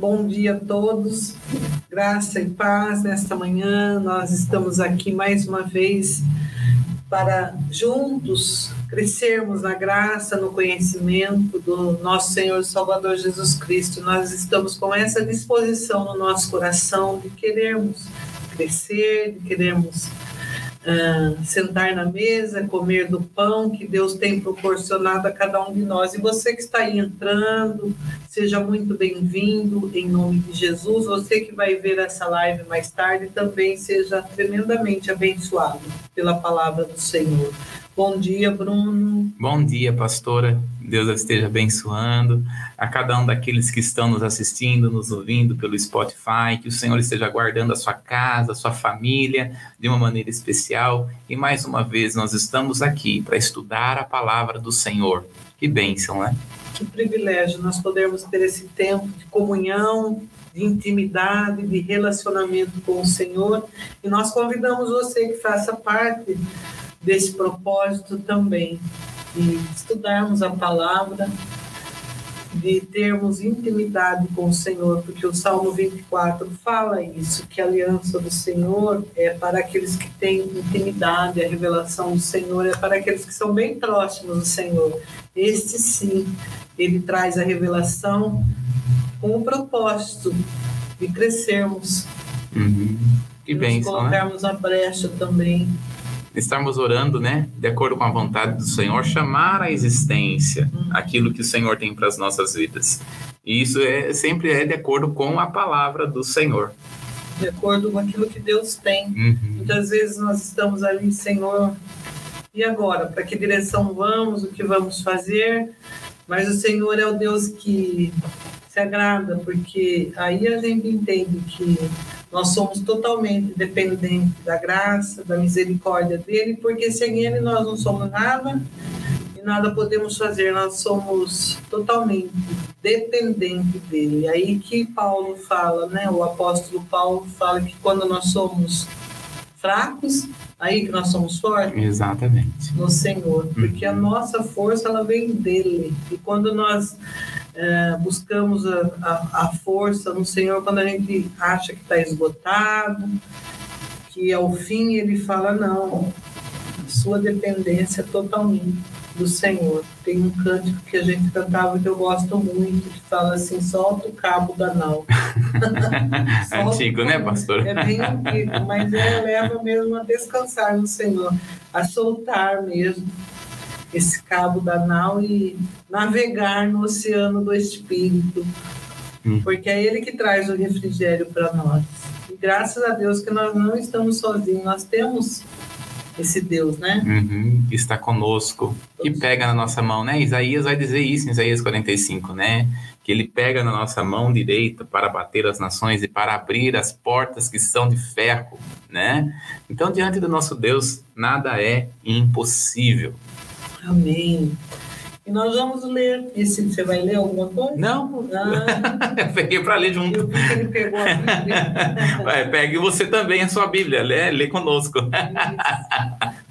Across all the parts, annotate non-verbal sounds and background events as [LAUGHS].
Bom dia a todos, graça e paz nesta manhã. Nós estamos aqui mais uma vez para juntos crescermos na graça, no conhecimento do nosso Senhor Salvador Jesus Cristo. Nós estamos com essa disposição no nosso coração de querermos crescer, de querermos uh, sentar na mesa, comer do pão que Deus tem proporcionado a cada um de nós. E você que está aí entrando, seja muito bem-vindo em nome de Jesus. Você que vai ver essa live mais tarde também seja tremendamente abençoado pela palavra do Senhor. Bom dia, Bruno. Bom dia, pastora. Deus esteja abençoando a cada um daqueles que estão nos assistindo, nos ouvindo pelo Spotify, que o Senhor esteja guardando a sua casa, a sua família de uma maneira especial. E mais uma vez nós estamos aqui para estudar a palavra do Senhor. Que bênção, né? Que privilégio nós podermos ter esse tempo de comunhão, de intimidade, de relacionamento com o Senhor. E nós convidamos você que faça parte desse propósito também, de estudarmos a palavra, de termos intimidade com o Senhor, porque o Salmo 24 fala isso, que a aliança do Senhor é para aqueles que têm intimidade, a revelação do Senhor é para aqueles que são bem próximos do Senhor. Este sim, ele traz a revelação com o propósito de crescermos. Uhum. Que bem, colocarmos né? a brecha também estarmos orando, né, de acordo com a vontade do Senhor, chamar à existência aquilo que o Senhor tem para as nossas vidas. E isso é sempre é de acordo com a palavra do Senhor. De acordo com aquilo que Deus tem. Uhum. Muitas vezes nós estamos ali, Senhor, e agora? Para que direção vamos? O que vamos fazer? Mas o Senhor é o Deus que se agrada, porque aí a gente entende que nós somos totalmente dependentes da graça, da misericórdia dele, porque sem ele nós não somos nada e nada podemos fazer, nós somos totalmente dependentes dele. Aí que Paulo fala, né? O apóstolo Paulo fala que quando nós somos fracos, aí que nós somos fortes. Exatamente. No Senhor, porque a nossa força ela vem dele. E quando nós é, buscamos a, a, a, força no Senhor quando a gente acha que está esgotado, que ao fim ele fala: não, sua dependência é totalmente do Senhor. Tem um cântico que a gente cantava que eu gosto muito, que fala assim: solta o cabo da nau. [LAUGHS] antigo, né, pastor? É bem antigo, mas é, leva mesmo a descansar no Senhor, a soltar mesmo esse cabo da nau e navegar no oceano do Espírito, hum. porque é Ele que traz o refrigério para nós. E graças a Deus que nós não estamos sozinhos, nós temos esse Deus, né? Uhum, que está conosco, que pega na nossa mão, né? Isaías vai dizer isso em Isaías 45, né? Que ele pega na nossa mão direita para bater as nações e para abrir as portas que são de ferro, né? Então, diante do nosso Deus, nada é impossível. Amém. E nós vamos ler. Esse, você vai ler alguma coisa? Não. Ah. Eu [LAUGHS] peguei para ler junto. Eu vi que ele pegou a Bíblia. [LAUGHS] Vai, pegue você também a sua Bíblia. Lê, lê conosco.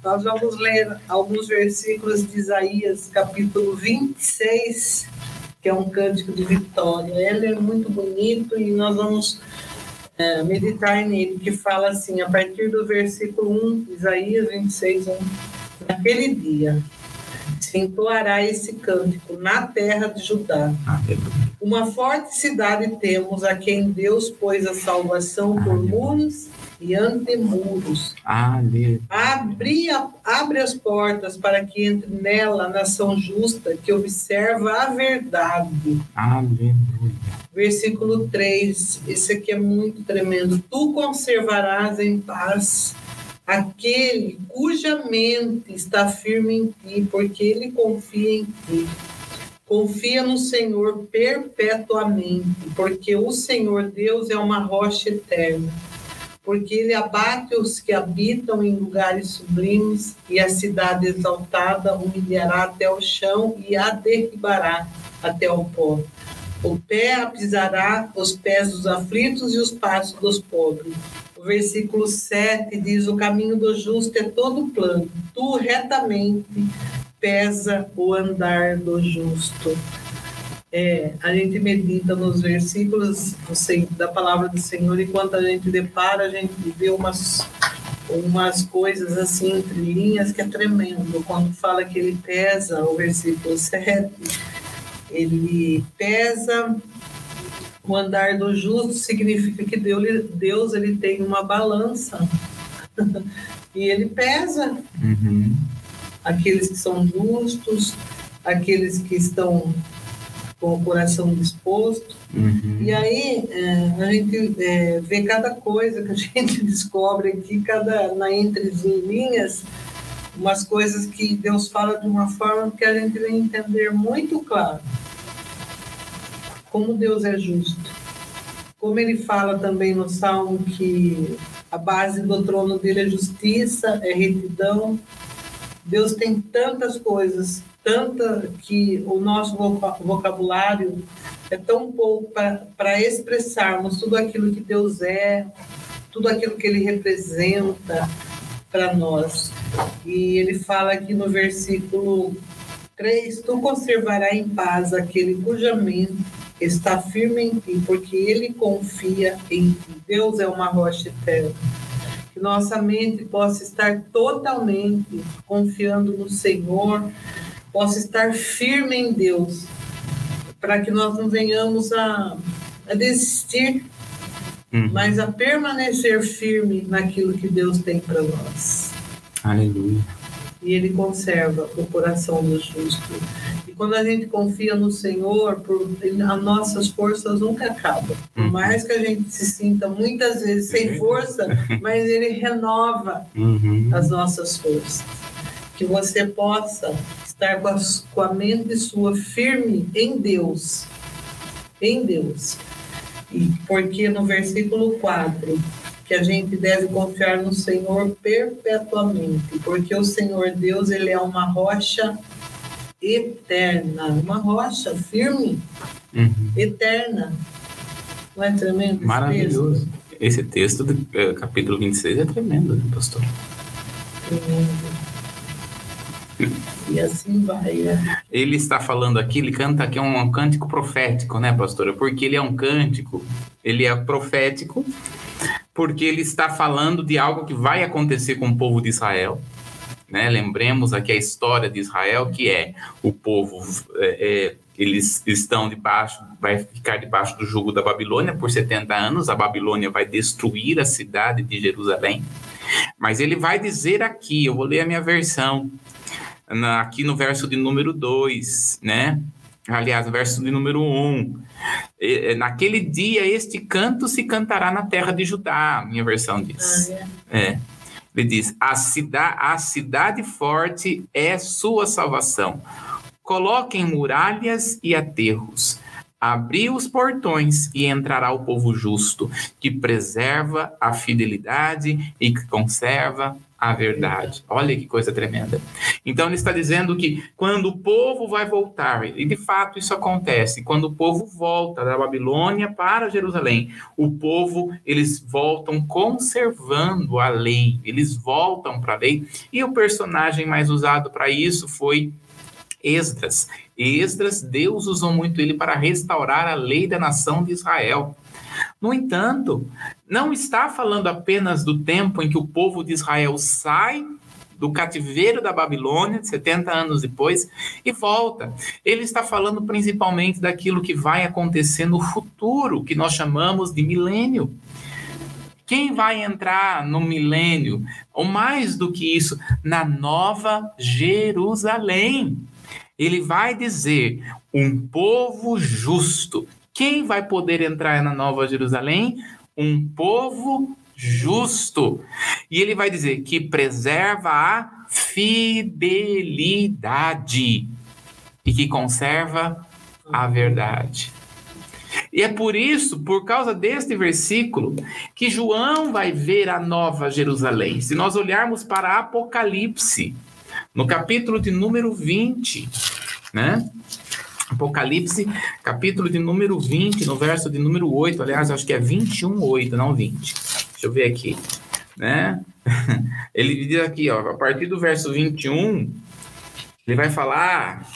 Nós vamos ler alguns versículos de Isaías, capítulo 26, que é um cântico de vitória. Ele é muito bonito e nós vamos é, meditar nele, que fala assim, a partir do versículo 1, Isaías 26, 1. Naquele dia entoará esse cântico na terra de Judá. Uma forte cidade temos a quem Deus pôs a salvação por muros e antemuros. Aleluia. Abre, abre as portas para que entre nela a nação justa que observa a verdade. Aleluia. Versículo 3, esse aqui é muito tremendo. Tu conservarás em paz aquele cuja mente está firme em ti, porque ele confia em ti. Confia no Senhor perpetuamente, porque o Senhor Deus é uma rocha eterna. Porque ele abate os que habitam em lugares sublimes, e a cidade exaltada humilhará até o chão e a derribará até o pó. O pé apisará os pés dos aflitos e os passos dos pobres o versículo 7 diz: O caminho do justo é todo plano, tu retamente pesa o andar do justo. é, a gente medita nos versículos da palavra do Senhor e quando a gente depara, a gente vê umas, umas coisas assim entre linhas que é tremendo. Quando fala que ele pesa, o versículo 7, ele pesa o andar do justo significa que Deus, Deus ele tem uma balança [LAUGHS] e ele pesa uhum. aqueles que são justos, aqueles que estão com o coração disposto. Uhum. E aí é, a gente é, vê cada coisa que a [LAUGHS] gente descobre aqui, cada na entre linhas, umas coisas que Deus fala de uma forma que a gente vai entender muito claro como Deus é justo. Como ele fala também no Salmo que a base do trono dele é justiça, é retidão. Deus tem tantas coisas tanta que o nosso vocabulário é tão pouco para expressarmos tudo aquilo que Deus é, tudo aquilo que Ele representa para nós. E ele fala aqui no versículo 3: Tu conservarás em paz aquele cuja mente está firme em ti, porque ele confia em ti. Deus é uma rocha eterna que nossa mente possa estar totalmente confiando no Senhor, possa estar firme em Deus, para que nós não venhamos a, a desistir, uhum. mas a permanecer firme naquilo que Deus tem para nós. Aleluia. E Ele conserva o coração do justo. Quando a gente confia no Senhor, por, as nossas forças nunca acabam. Por uhum. mais que a gente se sinta muitas vezes sem força, [LAUGHS] mas Ele renova uhum. as nossas forças. Que você possa estar com a, com a mente sua firme em Deus. Em Deus. E porque no versículo 4, que a gente deve confiar no Senhor perpetuamente, porque o Senhor Deus, ele é uma rocha eterna, uma rocha firme, uhum. eterna. Não é tremendo? Maravilhoso. Esse texto do eh, capítulo 26 é tremendo, né, pastor? Tremendo. E assim vai. Né? Ele está falando aqui, ele canta aqui um, um cântico profético, né, pastora? Porque ele é um cântico, ele é profético, porque ele está falando de algo que vai acontecer com o povo de Israel. Né? Lembremos aqui a história de Israel, que é o povo, é, é, eles estão debaixo, vai ficar debaixo do jugo da Babilônia por 70 anos, a Babilônia vai destruir a cidade de Jerusalém. Mas ele vai dizer aqui, eu vou ler a minha versão, na, aqui no verso de número 2, né? Aliás, no verso de número 1. Um, naquele dia este canto se cantará na terra de Judá, minha versão diz. Ah, é. é. Ele diz: a, cida, a cidade forte é sua salvação. Coloquem muralhas e aterros. Abri os portões e entrará o povo justo, que preserva a fidelidade e que conserva a verdade. Olha que coisa tremenda. Então ele está dizendo que quando o povo vai voltar, e de fato isso acontece, quando o povo volta da Babilônia para Jerusalém, o povo eles voltam conservando a lei, eles voltam para a lei, e o personagem mais usado para isso foi Esdras. Esdras, Deus usou muito ele para restaurar a lei da nação de Israel. No entanto, não está falando apenas do tempo em que o povo de Israel sai do cativeiro da Babilônia, 70 anos depois, e volta. Ele está falando principalmente daquilo que vai acontecer no futuro, que nós chamamos de milênio. Quem vai entrar no milênio, ou mais do que isso, na nova Jerusalém? Ele vai dizer: um povo justo quem vai poder entrar na Nova Jerusalém? Um povo justo. E ele vai dizer que preserva a fidelidade e que conserva a verdade. E é por isso, por causa deste versículo, que João vai ver a Nova Jerusalém. Se nós olharmos para Apocalipse, no capítulo de número 20, né? Apocalipse, capítulo de número 20, no verso de número 8, aliás, acho que é 21, 8, não 20. Deixa eu ver aqui, né? [LAUGHS] Ele diz aqui, ó, a partir do verso 21, ele vai falar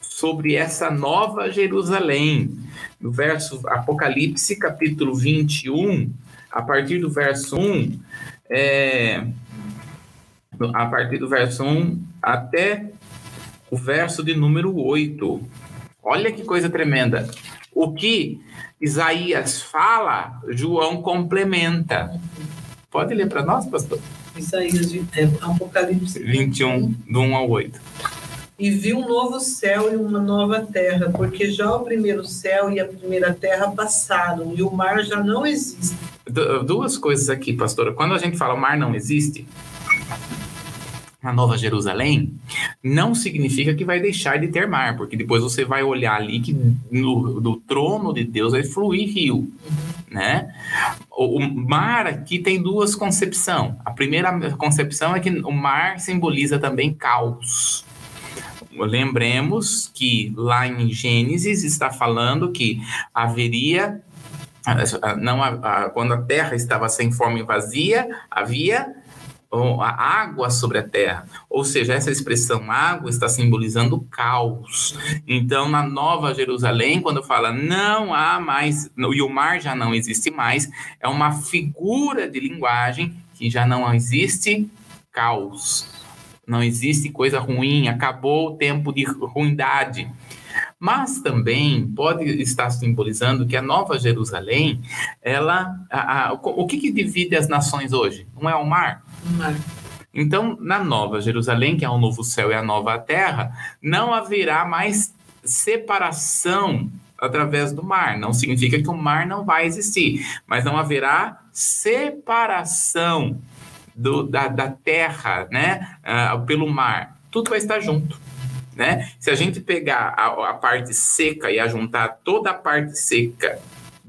sobre essa nova Jerusalém. No verso Apocalipse, capítulo 21, a partir do verso 1, é, a partir do verso 1 até o verso de número 8. Olha que coisa tremenda. O que Isaías fala, João complementa. Pode ler para nós, pastor? Isaías, é, Apocalipse 21, do 1 ao 8. E viu um novo céu e uma nova terra, porque já o primeiro céu e a primeira terra passaram, e o mar já não existe. duas coisas aqui, pastora. Quando a gente fala o mar não existe, na Nova Jerusalém, não significa que vai deixar de ter mar, porque depois você vai olhar ali que no, do trono de Deus vai fluir rio, né? O, o mar aqui tem duas concepções. A primeira concepção é que o mar simboliza também caos. Lembremos que lá em Gênesis está falando que haveria não quando a terra estava sem forma e vazia, havia a água sobre a terra. Ou seja, essa expressão água está simbolizando caos. Então, na Nova Jerusalém, quando fala não há mais, e o mar já não existe mais, é uma figura de linguagem que já não existe caos. Não existe coisa ruim, acabou o tempo de ruindade. Mas também pode estar simbolizando que a Nova Jerusalém, ela, a, a, o que, que divide as nações hoje? Não é o mar? Então, na Nova Jerusalém, que é o novo céu e a nova terra, não haverá mais separação através do mar. Não significa que o mar não vai existir, mas não haverá separação do, da, da terra né, uh, pelo mar. Tudo vai estar junto. Né? Se a gente pegar a, a parte seca e ajuntar toda a parte seca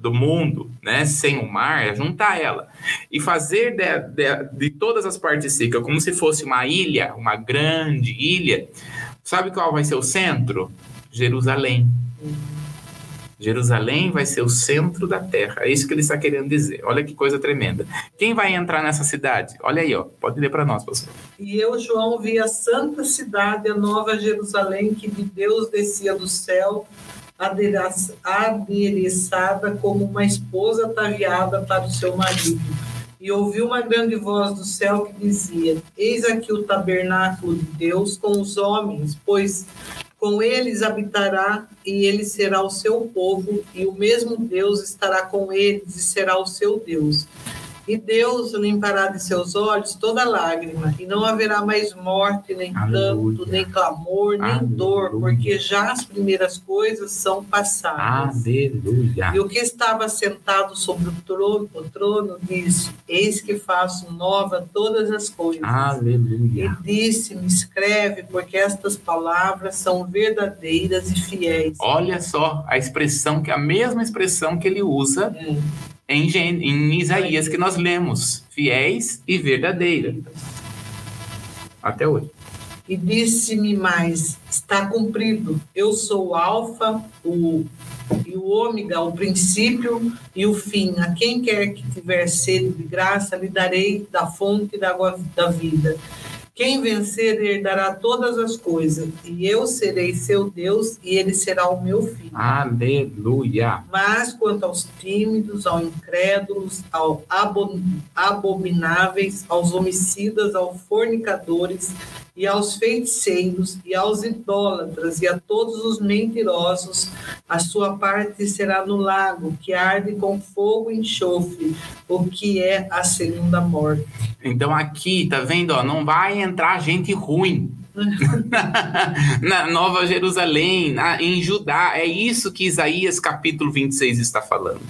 do mundo, né, sem o mar, é juntar ela e fazer de, de, de, todas as partes secas como se fosse uma ilha, uma grande ilha. Sabe qual vai ser o centro? Jerusalém. Jerusalém vai ser o centro da terra. É isso que ele está querendo dizer. Olha que coisa tremenda. Quem vai entrar nessa cidade? Olha aí, ó. Pode ler para nós, pastor. E eu, João, vi a santa cidade, a nova Jerusalém, que de Deus descia do céu adereçada como uma esposa ataviada para o seu marido. E ouvi uma grande voz do céu que dizia: Eis aqui o tabernáculo de Deus com os homens, pois com eles habitará e ele será o seu povo, e o mesmo Deus estará com eles e será o seu Deus. E Deus limpará de seus olhos toda lágrima, e não haverá mais morte, nem Aleluia. tanto, nem clamor, nem Aleluia. dor, porque já as primeiras coisas são passadas. Aleluia. E o que estava sentado sobre o trono, o trono disse: Eis que faço nova todas as coisas. Aleluia. E disse-me: Escreve, porque estas palavras são verdadeiras e fiéis. Olha só a expressão que a mesma expressão que ele usa. É em, em Isaías que nós lemos, fiéis e verdadeiras. Até hoje. E disse-me mais: está cumprido. Eu sou o Alfa, o e o ômega, o princípio e o fim. A quem quer que tiver sede de graça, lhe darei da fonte da água da vida. Quem vencer herdará todas as coisas, e eu serei seu Deus, e ele será o meu filho. Aleluia. Mas quanto aos tímidos, aos incrédulos, aos abomináveis, aos homicidas, aos fornicadores, e aos feiticeiros, e aos idólatras, e a todos os mentirosos, a sua parte será no lago, que arde com fogo e enxofre, o que é a segunda morte. Então aqui, tá vendo, ó, não vai entrar gente ruim. [LAUGHS] na Nova Jerusalém, na, em Judá, é isso que Isaías capítulo 26 está falando.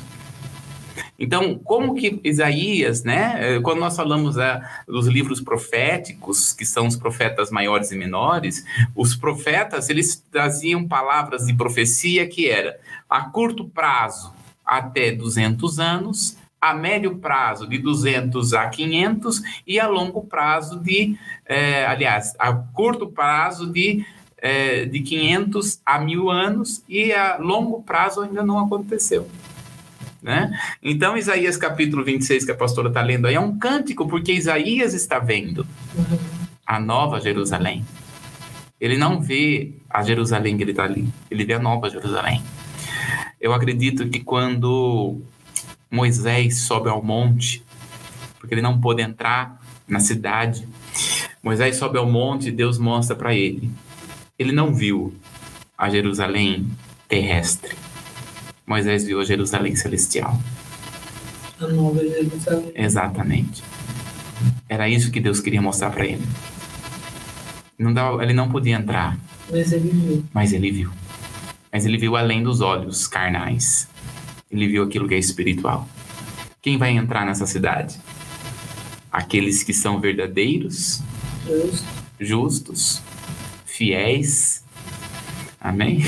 Então, como que Isaías, né, eh, quando nós falamos é, dos livros proféticos, que são os profetas maiores e menores, os profetas, eles traziam palavras de profecia que era a curto prazo até 200 anos, a médio prazo de 200 a 500 e a longo prazo de, é, aliás, a curto prazo de é, de 500 a mil anos e a longo prazo ainda não aconteceu. Né? Então, Isaías capítulo 26, que a pastora está lendo aí, é um cântico, porque Isaías está vendo a nova Jerusalém. Ele não vê a Jerusalém que ele está ali, ele vê a nova Jerusalém. Eu acredito que quando Moisés sobe ao monte, porque ele não pôde entrar na cidade, Moisés sobe ao monte e Deus mostra para ele. Ele não viu a Jerusalém terrestre. Moisés viu a Jerusalém celestial. A nova Jerusalém. Exatamente. Era isso que Deus queria mostrar para ele. Não dava, ele não podia entrar. Mas ele viu. Mas ele viu. Mas ele viu além dos olhos carnais. Ele viu aquilo que é espiritual. Quem vai entrar nessa cidade? Aqueles que são verdadeiros, Justo. justos, fiéis. Amém?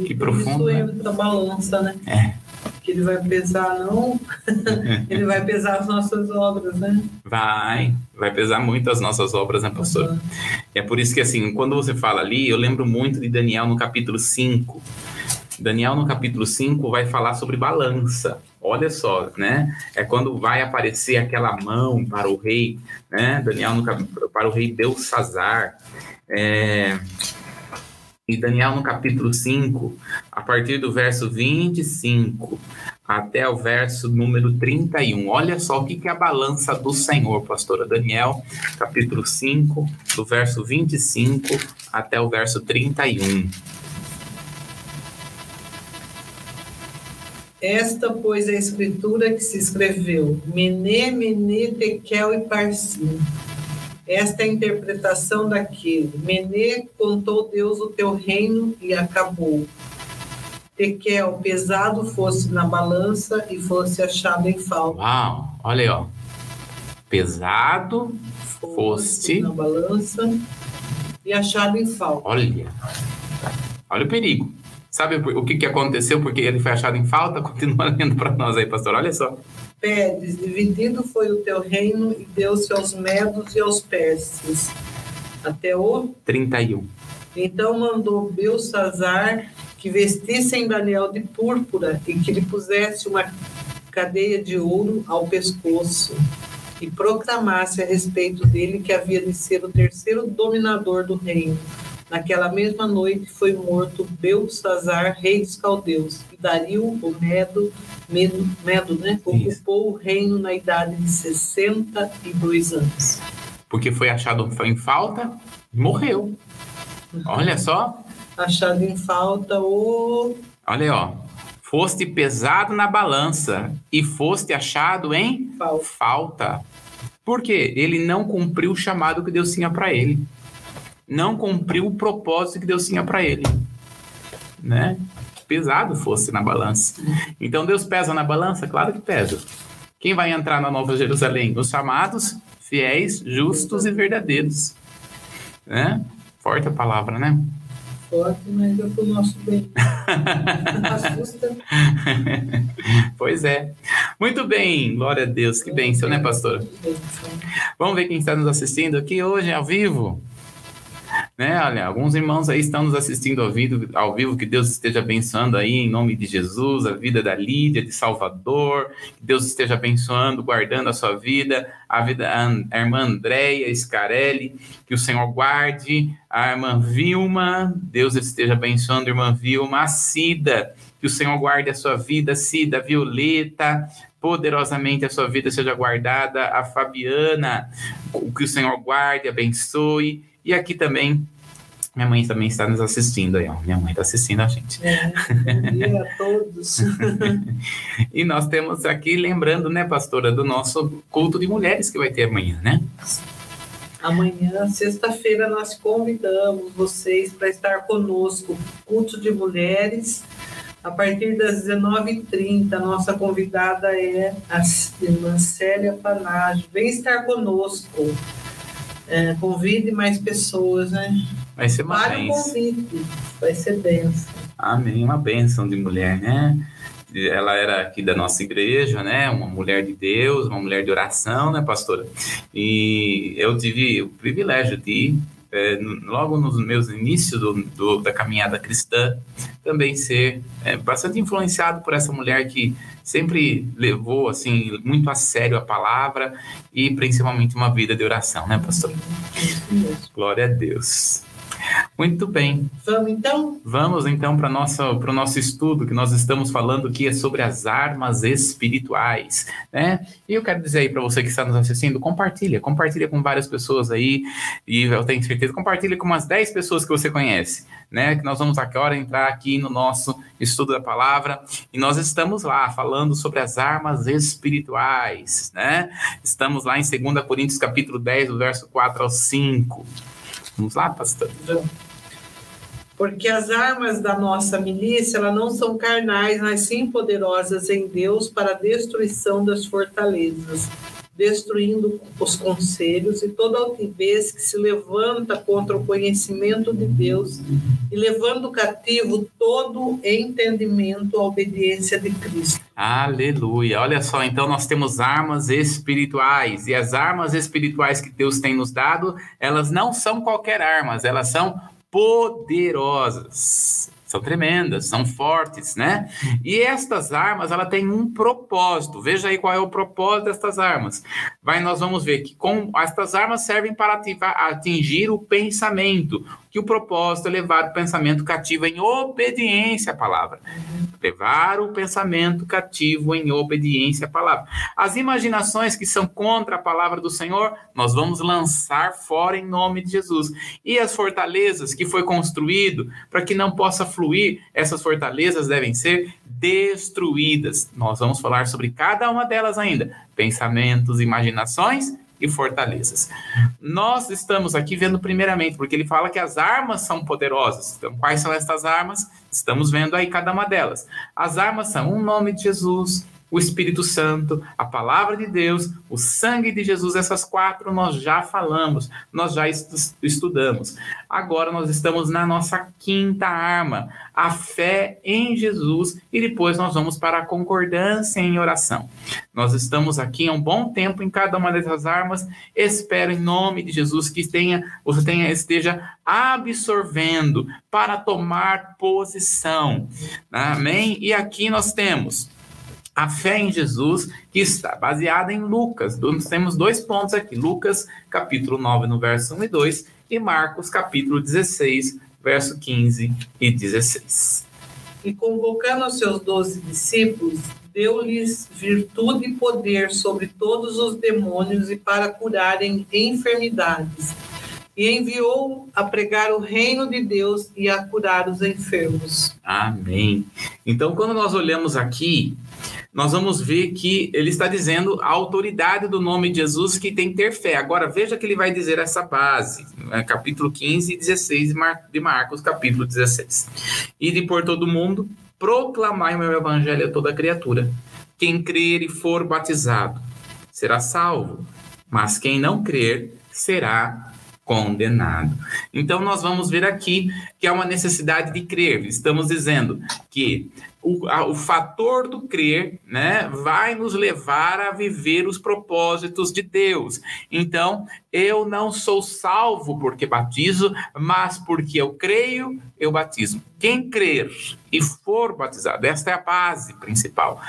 E Que profundo, Isso né? entra a balança, né? É. Que ele vai pesar, não. [LAUGHS] ele vai pesar as nossas obras, né? Vai, vai pesar muito as nossas obras, né, pastor? Uhum. É por isso que, assim, quando você fala ali, eu lembro muito de Daniel no capítulo 5. Daniel no capítulo 5 vai falar sobre balança. Olha só, né? É quando vai aparecer aquela mão para o rei, né? Daniel no, para o rei Belsazar. É... E Daniel no capítulo 5, a partir do verso 25 até o verso número 31. Olha só o que é a balança do Senhor, pastora Daniel, capítulo 5, do verso 25 até o verso 31. Esta, pois, é a escritura que se escreveu: Mene, Mene, Tekel e Parsim. Esta é a interpretação daquele. Mene, contou Deus o teu reino e acabou. Tekel, pesado fosse na balança e fosse achado em falta. Uau, olha aí, ó. Pesado, Foste. na balança e achado em falta. olha. Olha o perigo. Sabe o o que, que aconteceu porque ele foi achado em falta? [LAUGHS] Continua lendo para nós aí, pastor. Olha só. Pedes, dividido foi o teu reino e deu-se aos medos e aos persas. Até o 31. Então mandou Belsazar que vestissem Daniel de púrpura e que lhe pusesse uma cadeia de ouro ao pescoço e proclamasse a respeito dele que havia de ser o terceiro dominador do reino. Naquela mesma noite foi morto Belsazar, rei dos caldeus, e Dario, o Medo, Medo, Medo né, ocupou o reino na idade de 62 anos. Porque foi achado em falta e morreu. Olha só. Achado em falta o Olha ó. Foste pesado na balança e foste achado em falta. falta. Por quê? Ele não cumpriu o chamado que Deus tinha para ele. Não cumpriu o propósito que Deus tinha para ele. Né? Pesado fosse na balança. Então Deus pesa na balança? Claro que pesa. Quem vai entrar na Nova Jerusalém? Os chamados, fiéis, justos e verdadeiros. Né? Forte a palavra, né? Forte, mas é pro nosso bem. Assusta. [LAUGHS] pois é. Muito bem, glória a Deus. Que bênção, né, pastora? Vamos ver quem está nos assistindo aqui hoje ao vivo. Né, olha, alguns irmãos aí estão nos assistindo ao vivo, ao vivo, que Deus esteja abençoando aí em nome de Jesus, a vida da Lídia, de Salvador, que Deus esteja abençoando, guardando a sua vida, a vida da irmã Andréia Scarelli, que o Senhor guarde, a irmã Vilma, Deus esteja abençoando a irmã Vilma, a Cida, que o Senhor guarde a sua vida, Cida, Violeta, poderosamente a sua vida seja guardada, a Fabiana, que o Senhor guarde, abençoe, e aqui também, minha mãe também está nos assistindo aí, ó. Minha mãe está assistindo a gente. É, bom dia a todos. [LAUGHS] E nós temos aqui, lembrando, né, pastora, do nosso culto de mulheres que vai ter amanhã, né? Amanhã, sexta-feira, nós convidamos vocês para estar conosco, culto de mulheres, a partir das 19h30. Nossa convidada é a irmã Célia Panágio. Vem estar conosco. É, convide mais pessoas, né? Vai ser uma Vale o bênção. convite, vai ser benção. Amém, uma bênção de mulher, né? Ela era aqui da nossa igreja, né? Uma mulher de Deus, uma mulher de oração, né, pastora? E eu tive o privilégio de, é, logo nos meus inícios do, do- da caminhada cristã, também ser é, bastante influenciado por essa mulher que sempre levou, assim, muito a sério a palavra e principalmente uma vida de oração, né, pastor? Glória a Deus. Muito bem. Vamos então? Vamos então para o nosso estudo, que nós estamos falando aqui é sobre as armas espirituais, né? E eu quero dizer aí para você que está nos assistindo, compartilha, compartilha com várias pessoas aí, e eu tenho certeza, compartilha com umas 10 pessoas que você conhece, né? Que nós vamos agora entrar aqui no nosso estudo da palavra, e nós estamos lá falando sobre as armas espirituais, né? Estamos lá em 2 Coríntios capítulo 10, verso 4 ao 5. Vamos lá, pastor? Porque as armas da nossa milícia elas não são carnais, mas sim poderosas em Deus para a destruição das fortalezas, destruindo os conselhos e toda altivez que se levanta contra o conhecimento de Deus e levando cativo todo entendimento à obediência de Cristo. Aleluia. Olha só, então nós temos armas espirituais e as armas espirituais que Deus tem nos dado, elas não são qualquer armas, elas são poderosas. São tremendas, são fortes, né? E estas armas, ela tem um propósito. Veja aí qual é o propósito destas armas. Vai, nós vamos ver que com estas armas servem para ativar, atingir o pensamento, que o propósito é levar o pensamento cativo em obediência à palavra. Levar o pensamento cativo em obediência à palavra. As imaginações que são contra a palavra do Senhor, nós vamos lançar fora em nome de Jesus. E as fortalezas que foi construído para que não possa fluir, essas fortalezas devem ser destruídas. Nós vamos falar sobre cada uma delas ainda. Pensamentos, imaginações e fortalezas. Nós estamos aqui vendo primeiramente, porque ele fala que as armas são poderosas. Então, quais são estas armas? Estamos vendo aí cada uma delas. As armas são o nome de Jesus, o Espírito Santo, a palavra de Deus, o sangue de Jesus, essas quatro nós já falamos, nós já estudamos. Agora nós estamos na nossa quinta arma, a fé em Jesus, e depois nós vamos para a concordância em oração. Nós estamos aqui há um bom tempo em cada uma dessas armas. Espero em nome de Jesus que tenha, você tenha esteja absorvendo para tomar posição. Amém? E aqui nós temos a fé em Jesus, que está baseada em Lucas. Nós temos dois pontos aqui: Lucas, capítulo 9, no verso 1 e 2, e Marcos, capítulo 16, verso 15 e 16. E convocando os seus doze discípulos, deu-lhes virtude e poder sobre todos os demônios e para curarem enfermidades. E enviou a pregar o reino de Deus e a curar os enfermos. Amém. Então, quando nós olhamos aqui, nós vamos ver que ele está dizendo a autoridade do nome de Jesus que tem que ter fé. Agora, veja que ele vai dizer essa base, né? capítulo 15 e 16 de Marcos, capítulo 16. E de por todo mundo, proclamai o meu evangelho a toda criatura. Quem crer e for batizado será salvo, mas quem não crer será condenado. Então, nós vamos ver aqui que há uma necessidade de crer. Estamos dizendo que o, a, o fator do crer, né, vai nos levar a viver os propósitos de Deus. Então, eu não sou salvo porque batizo, mas porque eu creio, eu batizo. Quem crer e for batizado, esta é a base principal.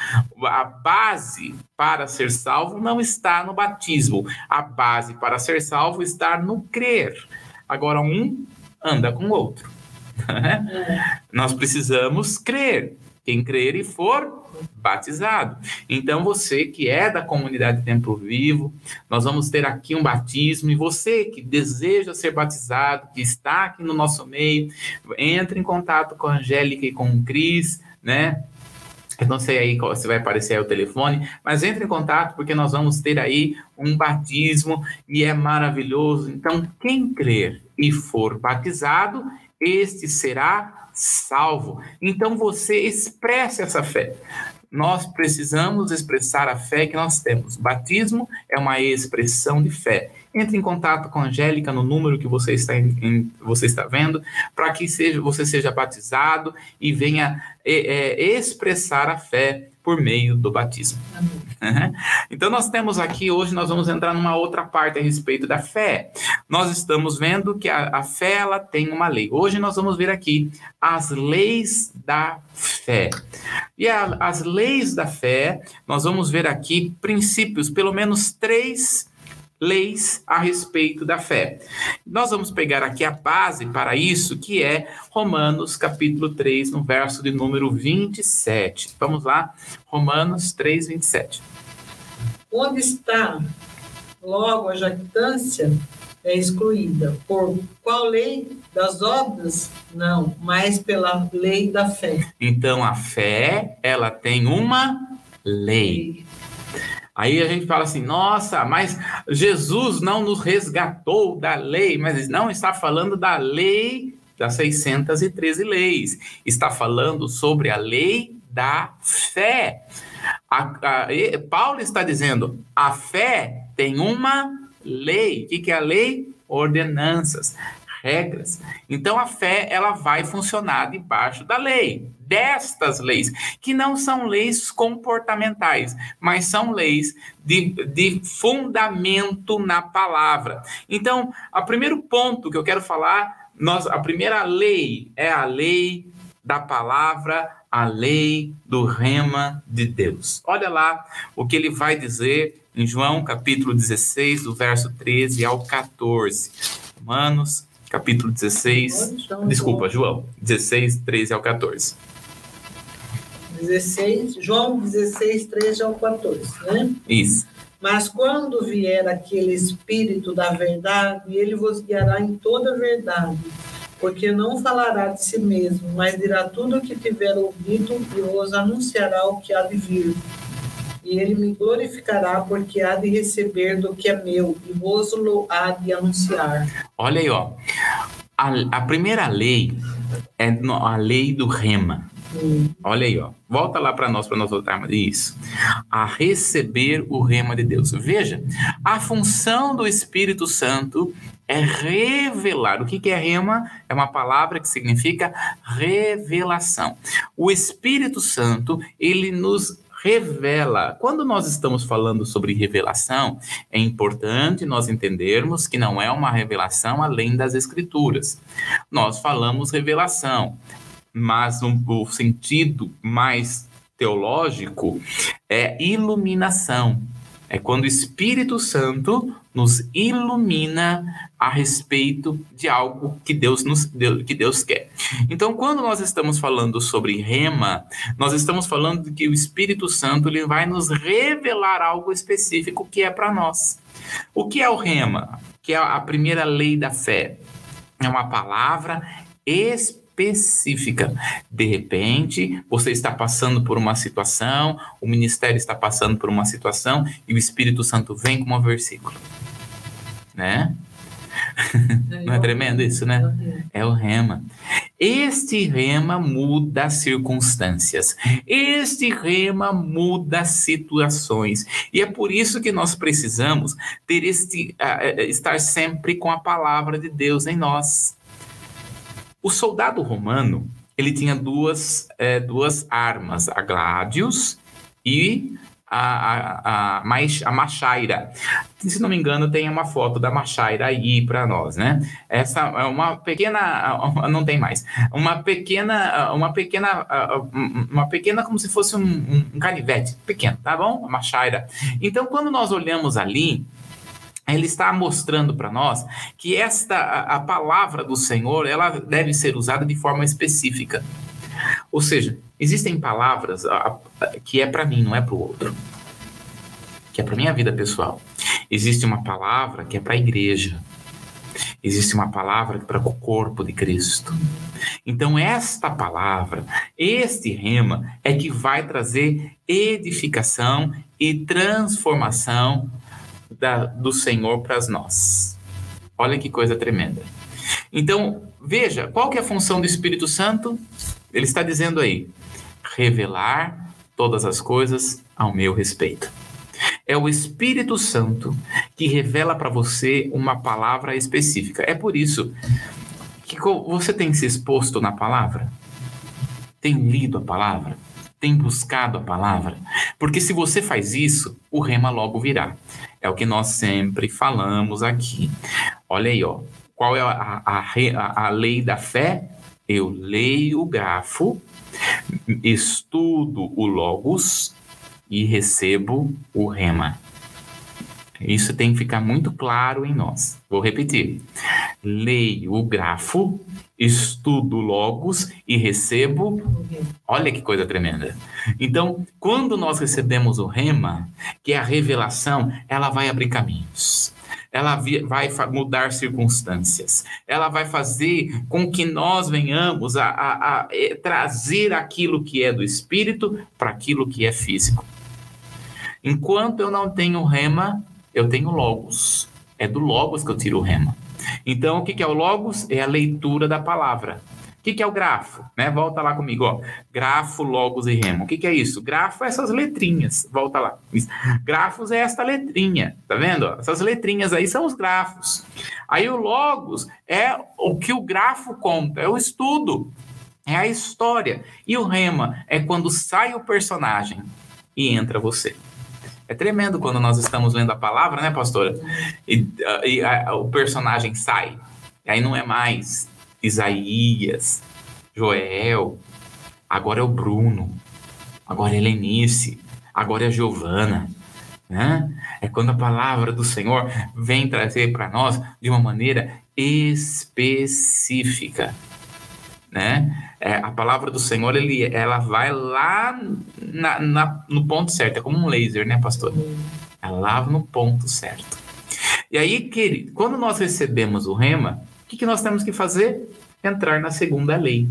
A base para ser salvo não está no batismo. A base para ser salvo está no crer. Agora, um anda com o outro. [LAUGHS] É. Nós precisamos crer. Quem crer e for batizado. Então, você que é da comunidade Templo Vivo, nós vamos ter aqui um batismo. E você que deseja ser batizado, que está aqui no nosso meio, entre em contato com a Angélica e com o Cris, né? Eu não sei aí se vai aparecer o telefone, mas entre em contato porque nós vamos ter aí um batismo e é maravilhoso. Então, quem crer e for batizado, este será salvo. Então você expressa essa fé. Nós precisamos expressar a fé que nós temos. Batismo é uma expressão de fé. Entre em contato com a Angélica no número que você está, em, em, você está vendo, para que seja, você seja batizado e venha é, é, expressar a fé por meio do batismo. [LAUGHS] Então, nós temos aqui, hoje, nós vamos entrar numa outra parte a respeito da fé. Nós estamos vendo que a, a fé, ela tem uma lei. Hoje, nós vamos ver aqui as leis da fé. E a, as leis da fé, nós vamos ver aqui princípios, pelo menos três leis a respeito da fé. Nós vamos pegar aqui a base para isso, que é Romanos capítulo 3, no verso de número 27. Vamos lá, Romanos 3, 27. Onde está logo a jactância é excluída. Por qual lei? Das obras? Não, mas pela lei da fé. Então a fé, ela tem uma lei. Aí a gente fala assim, nossa, mas Jesus não nos resgatou da lei, mas não está falando da lei das 613 leis, está falando sobre a lei da fé. A, a, Paulo está dizendo, a fé tem uma lei. O que, que é a lei? Ordenanças, regras. Então a fé ela vai funcionar debaixo da lei, destas leis, que não são leis comportamentais, mas são leis de, de fundamento na palavra. Então, o primeiro ponto que eu quero falar, nós, a primeira lei é a lei da palavra, a lei do rema de Deus. Olha lá o que ele vai dizer em João capítulo 16, do verso 13 ao 14. Romanos capítulo 16, desculpa, João 16, 13 ao 14. 16, João 16, 13 ao 14, né? Isso. Mas quando vier aquele Espírito da verdade, ele vos guiará em toda a verdade, porque não falará de si mesmo, mas dirá tudo o que tiver ouvido e vos anunciará o que há de vir e ele me glorificará, porque há de receber do que é meu, e vos há de anunciar. Olha aí, ó. A, a primeira lei é a lei do rema. Hum. Olha aí, ó. Volta lá para nós, para nós voltarmos. Isso. A receber o rema de Deus. Veja, a função do Espírito Santo é revelar. O que, que é rema? É uma palavra que significa revelação. O Espírito Santo, ele nos revela. Quando nós estamos falando sobre revelação, é importante nós entendermos que não é uma revelação além das escrituras. Nós falamos revelação, mas no sentido mais teológico é iluminação. É quando o Espírito Santo nos ilumina a respeito de algo que Deus nos que Deus quer. Então, quando nós estamos falando sobre rema, nós estamos falando de que o Espírito Santo ele vai nos revelar algo específico que é para nós. O que é o rema? Que é a primeira lei da fé. É uma palavra específica. De repente, você está passando por uma situação, o ministério está passando por uma situação e o Espírito Santo vem com um versículo. Né? [LAUGHS] Não é tremendo isso, né? É o rema. Este rema muda circunstâncias. Este rema muda situações. E é por isso que nós precisamos ter este, uh, estar sempre com a palavra de Deus em nós. O soldado romano ele tinha duas, é, duas armas, a gladius e a, a, a, a machaira. Se não me engano, tem uma foto da machaira aí para nós, né? Essa é uma pequena, [LAUGHS] não tem mais, uma pequena, uma pequena, uma pequena como se fosse um, um canivete pequeno, tá bom? A machaira. Então, quando nós olhamos ali, ele está mostrando para nós que esta a, a, palavra do Senhor ela deve ser usada de forma específica. Ou seja, existem palavras a, a, que é para mim, não é para o outro. Que é para minha vida pessoal. Existe uma palavra que é para a igreja. Existe uma palavra que é para o corpo de Cristo. Então, esta palavra, este rema, é que vai trazer edificação e transformação da, do Senhor para nós. Olha que coisa tremenda. Então, veja, qual que é a função do Espírito Santo? Ele está dizendo aí, revelar todas as coisas ao meu respeito. É o Espírito Santo que revela para você uma palavra específica. É por isso que você tem se exposto na palavra, tem lido a palavra, tem buscado a palavra? Porque se você faz isso, o rema logo virá. É o que nós sempre falamos aqui. Olha aí, ó. Qual é a, a, a, a lei da fé? Eu leio o grafo, estudo o logos e recebo o rema. Isso tem que ficar muito claro em nós. Vou repetir. Leio o grafo, estudo logos e recebo. Olha que coisa tremenda. Então, quando nós recebemos o rema, que é a revelação, ela vai abrir caminhos ela vai mudar circunstâncias, ela vai fazer com que nós venhamos a, a, a eh, trazer aquilo que é do espírito para aquilo que é físico. Enquanto eu não tenho rema, eu tenho logos. É do logos que eu tiro o rema. Então, o que é o logos? É a leitura da palavra. O que, que é o grafo? Né? Volta lá comigo, ó. Grafo, logos e remo. O que, que é isso? Grafo é essas letrinhas. Volta lá. Grafos é esta letrinha. Tá vendo? Essas letrinhas aí são os grafos. Aí o logos é o que o grafo conta, é o estudo, é a história. E o rema é quando sai o personagem e entra você. É tremendo quando nós estamos lendo a palavra, né, pastora? E, e a, o personagem sai. E aí não é mais Isaías, Joel, agora é o Bruno, agora é Lenice, agora é Giovana. Né? É quando a palavra do Senhor vem trazer para nós de uma maneira específica. Né? É, a palavra do Senhor ele, ela vai lá na, na, no ponto certo, é como um laser, né, pastor? Ela lava no ponto certo. E aí, querido, quando nós recebemos o rema, que, que nós temos que fazer? Entrar na segunda lei.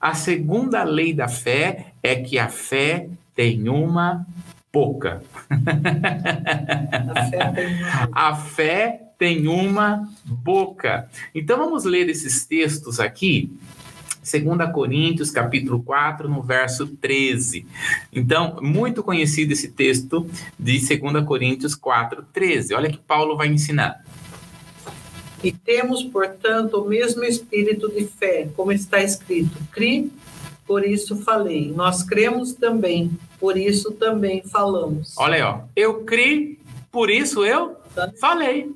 A segunda lei da fé é que a fé tem uma boca. a fé tem uma boca. Então vamos ler esses textos aqui. 2 Coríntios, capítulo 4, no verso 13. Então, muito conhecido esse texto de 2 Coríntios 4, 13. Olha que Paulo vai ensinar. E temos, portanto, o mesmo espírito de fé, como está escrito: cri, por isso falei. Nós cremos também, por isso também falamos. Olha aí, ó. Eu cri, por isso eu falei.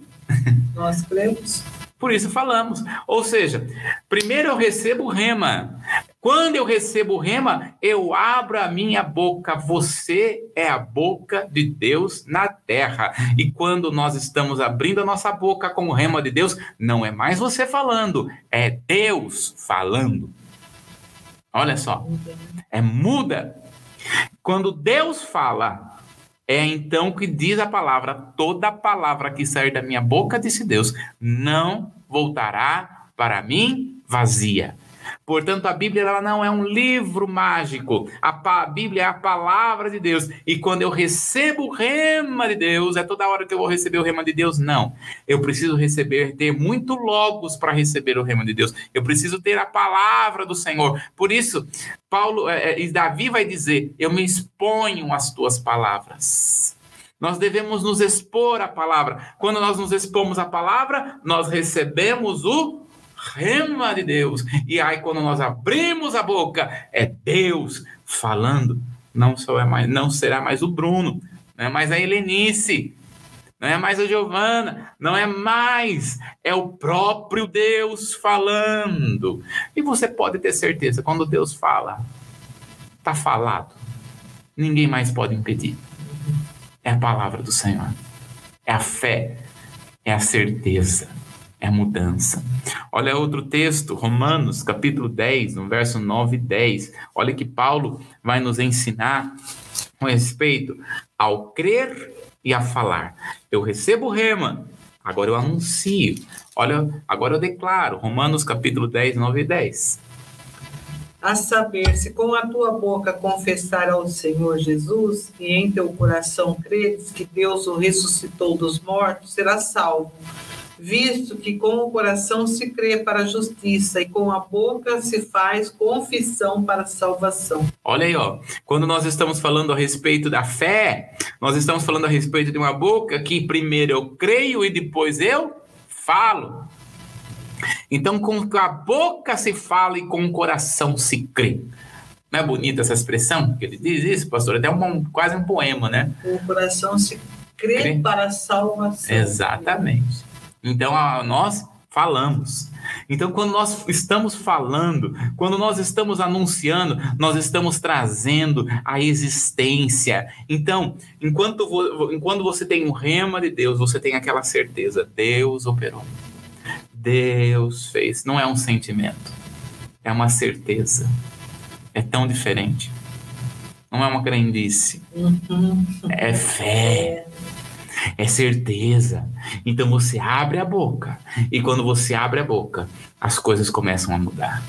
Nós cremos. Por isso falamos. Ou seja, primeiro eu recebo rema. Quando eu recebo rema, eu abro a minha boca. Você é a boca de Deus na terra. E quando nós estamos abrindo a nossa boca com o rema de Deus, não é mais você falando, é Deus falando. Olha só, é muda. Quando Deus fala, é então que diz a palavra, toda palavra que sair da minha boca, disse Deus, não voltará para mim vazia Portanto, a Bíblia ela não é um livro mágico. A Bíblia é a palavra de Deus. E quando eu recebo o rema de Deus, é toda hora que eu vou receber o rema de Deus? Não. Eu preciso receber, ter muito logos para receber o rema de Deus. Eu preciso ter a palavra do Senhor. Por isso, Paulo é, e Davi vai dizer: Eu me exponho às tuas palavras. Nós devemos nos expor à palavra. Quando nós nos expomos à palavra, nós recebemos o rema de Deus. E aí, quando nós abrimos a boca, é Deus falando. Não, só é mais, não será mais o Bruno, não é mais a Helenice, não é mais a Giovana, não é mais, é o próprio Deus falando. E você pode ter certeza, quando Deus fala, está falado, ninguém mais pode impedir. É a palavra do Senhor, é a fé, é a certeza é mudança. Olha outro texto, Romanos, capítulo 10, no verso 9 e 10. Olha que Paulo vai nos ensinar com respeito ao crer e a falar. Eu recebo rema, agora eu anuncio. Olha, agora eu declaro. Romanos, capítulo 10, 9 e 10. A saber, se com a tua boca confessar ao Senhor Jesus e em teu coração creres que Deus o ressuscitou dos mortos, serás salvo visto que com o coração se crê para a justiça e com a boca se faz confissão para a salvação. Olha aí, ó. Quando nós estamos falando a respeito da fé, nós estamos falando a respeito de uma boca que primeiro eu creio e depois eu falo. Então, com a boca se fala e com o coração se crê. Não é bonita essa expressão que ele diz isso, pastor? Até um, quase um poema, né? Com o coração se crê, crê. para a salvação. Exatamente. Então, nós falamos. Então, quando nós estamos falando, quando nós estamos anunciando, nós estamos trazendo a existência. Então, enquanto, enquanto você tem um rema de Deus, você tem aquela certeza: Deus operou. Deus fez. Não é um sentimento, é uma certeza. É tão diferente. Não é uma crendice. Uhum. É fé. É certeza. Então você abre a boca. E quando você abre a boca, as coisas começam a mudar.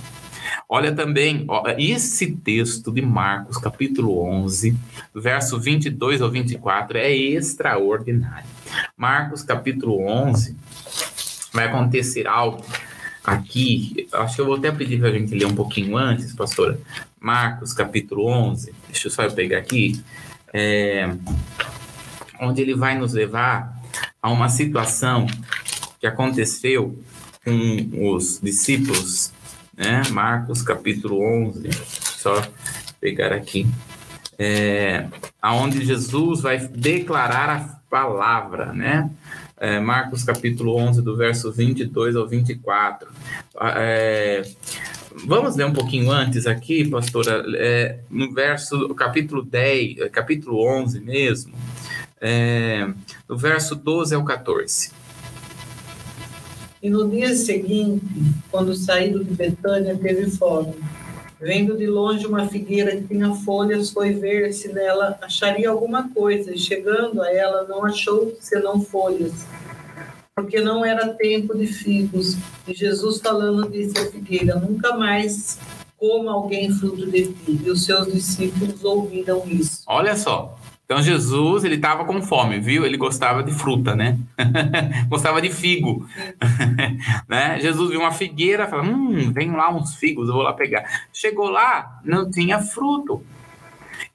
Olha também, ó, esse texto de Marcos, capítulo 11, verso 22 ao 24, é extraordinário. Marcos, capítulo 11, vai acontecer algo aqui. Acho que eu vou até pedir para a gente ler um pouquinho antes, pastora. Marcos, capítulo 11. Deixa eu só pegar aqui. É, onde ele vai nos levar a uma situação que aconteceu com os discípulos, né? Marcos capítulo 11, só pegar aqui, é, aonde Jesus vai declarar a palavra, né? É, Marcos capítulo 11, do verso 22 ao 24. É, vamos ler um pouquinho antes aqui, pastora, é, no verso, capítulo 10, capítulo 11 mesmo, é, do verso 12 ao 14. E no dia seguinte, quando saído de Betânia, teve fome. Vendo de longe uma figueira que tinha folhas, foi ver se nela acharia alguma coisa. E chegando a ela, não achou senão folhas, porque não era tempo de figos. E Jesus, falando, disse à figueira: Nunca mais coma alguém fruto de ti. E os seus discípulos ouviram isso. Olha só, então Jesus, ele estava com fome, viu? Ele gostava de fruta, né? [LAUGHS] gostava de figo. [LAUGHS] né? Jesus viu uma figueira, falou: "Hum, vem lá uns figos, eu vou lá pegar". Chegou lá, não tinha fruto.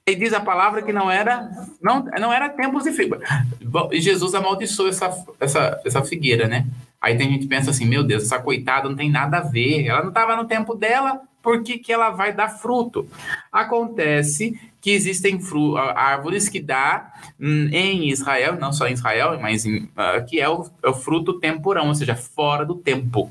E diz a palavra que não era não, não era tempos de figo. E Jesus amaldiçoou essa, essa, essa figueira, né? Aí tem gente que pensa assim: "Meu Deus, essa coitada não tem nada a ver. Ela não estava no tempo dela, por que, que ela vai dar fruto? Acontece que existem árvores que dá hum, em Israel, não só em Israel, mas em, uh, que é o, é o, fruto temporão, ou seja, fora do tempo.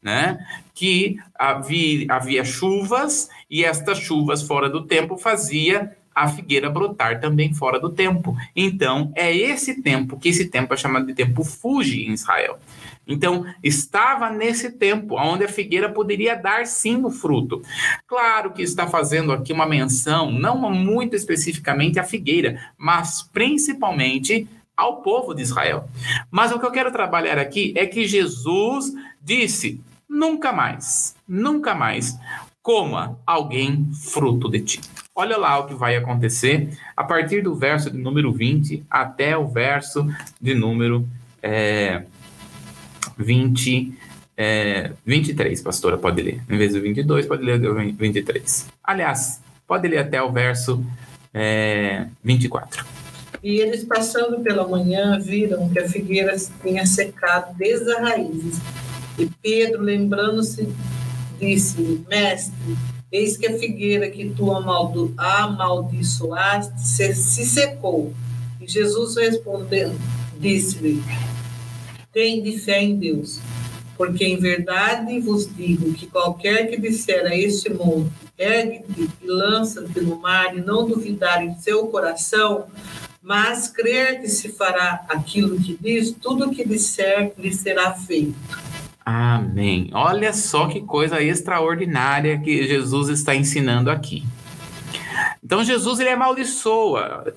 Né? Que havia, havia chuvas e estas chuvas fora do tempo fazia a figueira brotar também fora do tempo. Então, é esse tempo, que esse tempo é chamado de tempo fuge em Israel. Então, estava nesse tempo onde a figueira poderia dar sim o fruto. Claro que está fazendo aqui uma menção, não muito especificamente à figueira, mas principalmente ao povo de Israel. Mas o que eu quero trabalhar aqui é que Jesus disse: nunca mais, nunca mais coma alguém fruto de ti. Olha lá o que vai acontecer a partir do verso de número 20 até o verso de número é, 20, é, 23, pastora, pode ler. Em vez do 22, pode ler o 23. Aliás, pode ler até o verso é, 24. E eles, passando pela manhã, viram que a figueira tinha secado desde as raízes. E Pedro, lembrando-se, disse: Mestre, eis que a figueira que tu amaldiçoaste se secou. E Jesus respondeu, disse-lhe: Tende fé em Deus, porque em verdade vos digo que qualquer que disser a este monte, ergue-te e lança-te no mar, e não duvidar em seu coração, mas crer que se fará aquilo que diz, tudo que disser lhe será feito. Amém. Olha só que coisa extraordinária que Jesus está ensinando aqui. Então Jesus ele amaldiçoa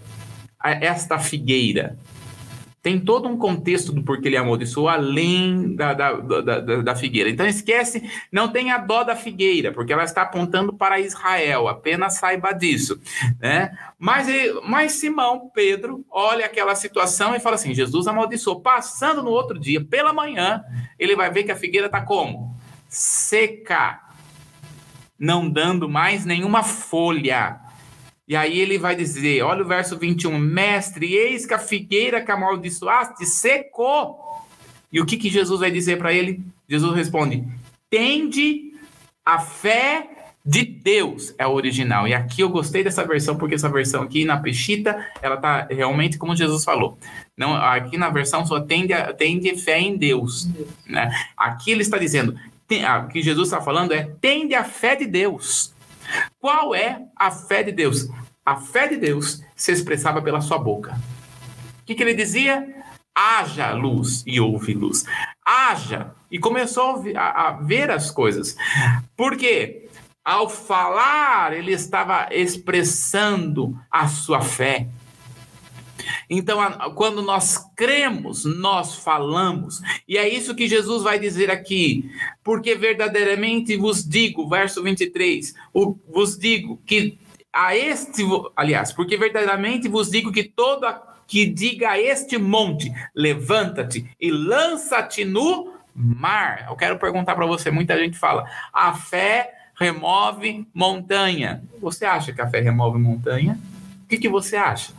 esta figueira tem todo um contexto do porquê ele amaldiçoou além da, da, da, da, figueira. Então esquece, não tenha dó da figueira, porque ela está apontando para Israel, apenas saiba disso. Né? Mas, mas Simão, Pedro, olha aquela situação e fala assim: Jesus amaldiçoou. Passando no outro dia, pela manhã, ele vai ver que a figueira está como? Seca, não dando mais nenhuma folha. E aí ele vai dizer, olha o verso 21, mestre, eis que a figueira que amaldiçoaste secou. E o que, que Jesus vai dizer para ele? Jesus responde, tende a fé de Deus é o original. E aqui eu gostei dessa versão, porque essa versão aqui na Peshita, ela tá realmente como Jesus falou. Não, aqui na versão só tende, a, tende fé em Deus. Né? Aqui ele está dizendo, tem, ah, o que Jesus está falando é: tende a fé de Deus. Qual é a fé de Deus? A fé de Deus se expressava pela sua boca. O que, que ele dizia? Haja luz e houve luz. Haja. E começou a, a ver as coisas. Por quê? Ao falar, ele estava expressando a sua fé. Então, quando nós cremos, nós falamos. E é isso que Jesus vai dizer aqui. Porque verdadeiramente vos digo, verso 23, vos digo que a este, aliás, porque verdadeiramente vos digo que todo que diga a este monte, levanta-te e lança-te no mar. Eu quero perguntar para você, muita gente fala, a fé remove montanha. Você acha que a fé remove montanha? O que, que você acha?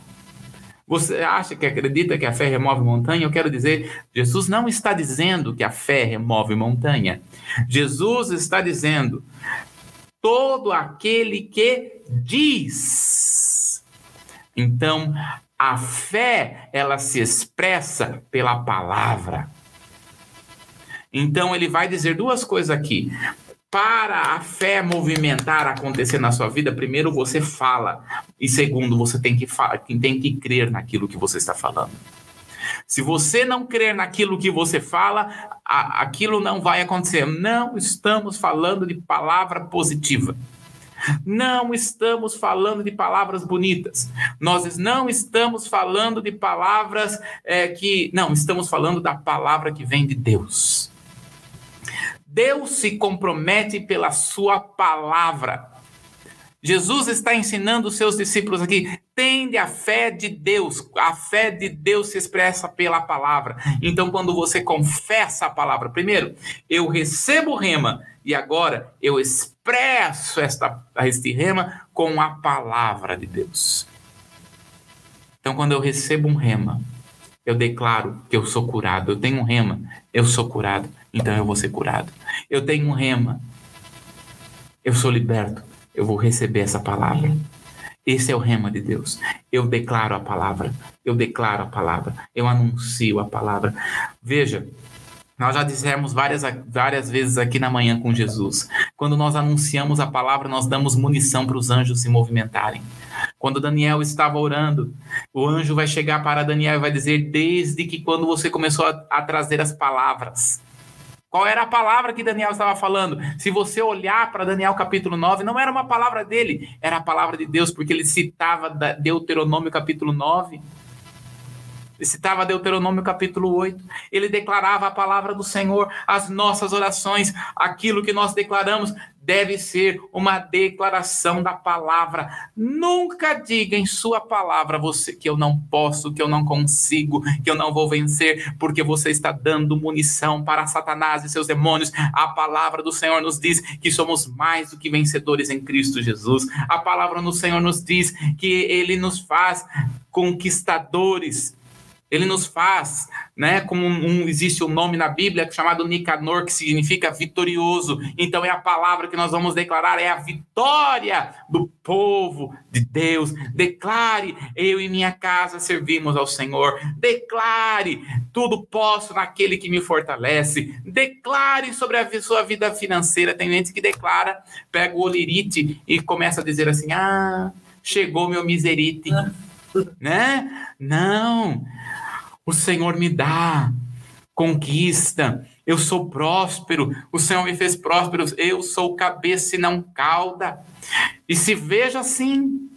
Você acha que acredita que a fé remove montanha? Eu quero dizer, Jesus não está dizendo que a fé remove montanha. Jesus está dizendo: todo aquele que diz. Então, a fé, ela se expressa pela palavra. Então, ele vai dizer duas coisas aqui para a fé movimentar, acontecer na sua vida, primeiro você fala e segundo você tem que tem que crer naquilo que você está falando. Se você não crer naquilo que você fala, a, aquilo não vai acontecer. Não estamos falando de palavra positiva. Não estamos falando de palavras bonitas. Nós não estamos falando de palavras é, que. Não, estamos falando da palavra que vem de Deus. Deus se compromete pela sua palavra. Jesus está ensinando os seus discípulos aqui: tende a fé de Deus. A fé de Deus se expressa pela palavra. Então, quando você confessa a palavra, primeiro, eu recebo rema e agora eu expresso esta, este rema com a palavra de Deus. Então, quando eu recebo um rema, eu declaro que eu sou curado. Eu tenho um rema, eu sou curado, então eu vou ser curado. Eu tenho um rema, eu sou liberto, eu vou receber essa palavra. Esse é o rema de Deus. Eu declaro a palavra, eu declaro a palavra, eu anuncio a palavra. Veja, nós já dissemos várias, várias vezes aqui na manhã com Jesus. Quando nós anunciamos a palavra, nós damos munição para os anjos se movimentarem. Quando Daniel estava orando, o anjo vai chegar para Daniel e vai dizer: Desde que quando você começou a, a trazer as palavras. Qual era a palavra que Daniel estava falando? Se você olhar para Daniel capítulo 9, não era uma palavra dele, era a palavra de Deus, porque ele citava Deuteronômio capítulo 9. Ele citava Deuteronômio capítulo 8. Ele declarava a palavra do Senhor, as nossas orações, aquilo que nós declaramos deve ser uma declaração da palavra. Nunca diga em sua palavra você que eu não posso, que eu não consigo, que eu não vou vencer, porque você está dando munição para Satanás e seus demônios. A palavra do Senhor nos diz que somos mais do que vencedores em Cristo Jesus. A palavra do Senhor nos diz que ele nos faz conquistadores ele nos faz, né? Como um, existe um nome na Bíblia chamado Nicanor, que significa vitorioso. Então é a palavra que nós vamos declarar, é a vitória do povo de Deus. Declare, eu e minha casa servimos ao Senhor. Declare, tudo posso naquele que me fortalece. Declare sobre a sua vida financeira. Tem gente que declara, pega o olirite e começa a dizer assim: ah, chegou meu miserite. né? Não. O Senhor me dá conquista. Eu sou próspero. O Senhor me fez próspero. Eu sou cabeça e não cauda. E se veja assim,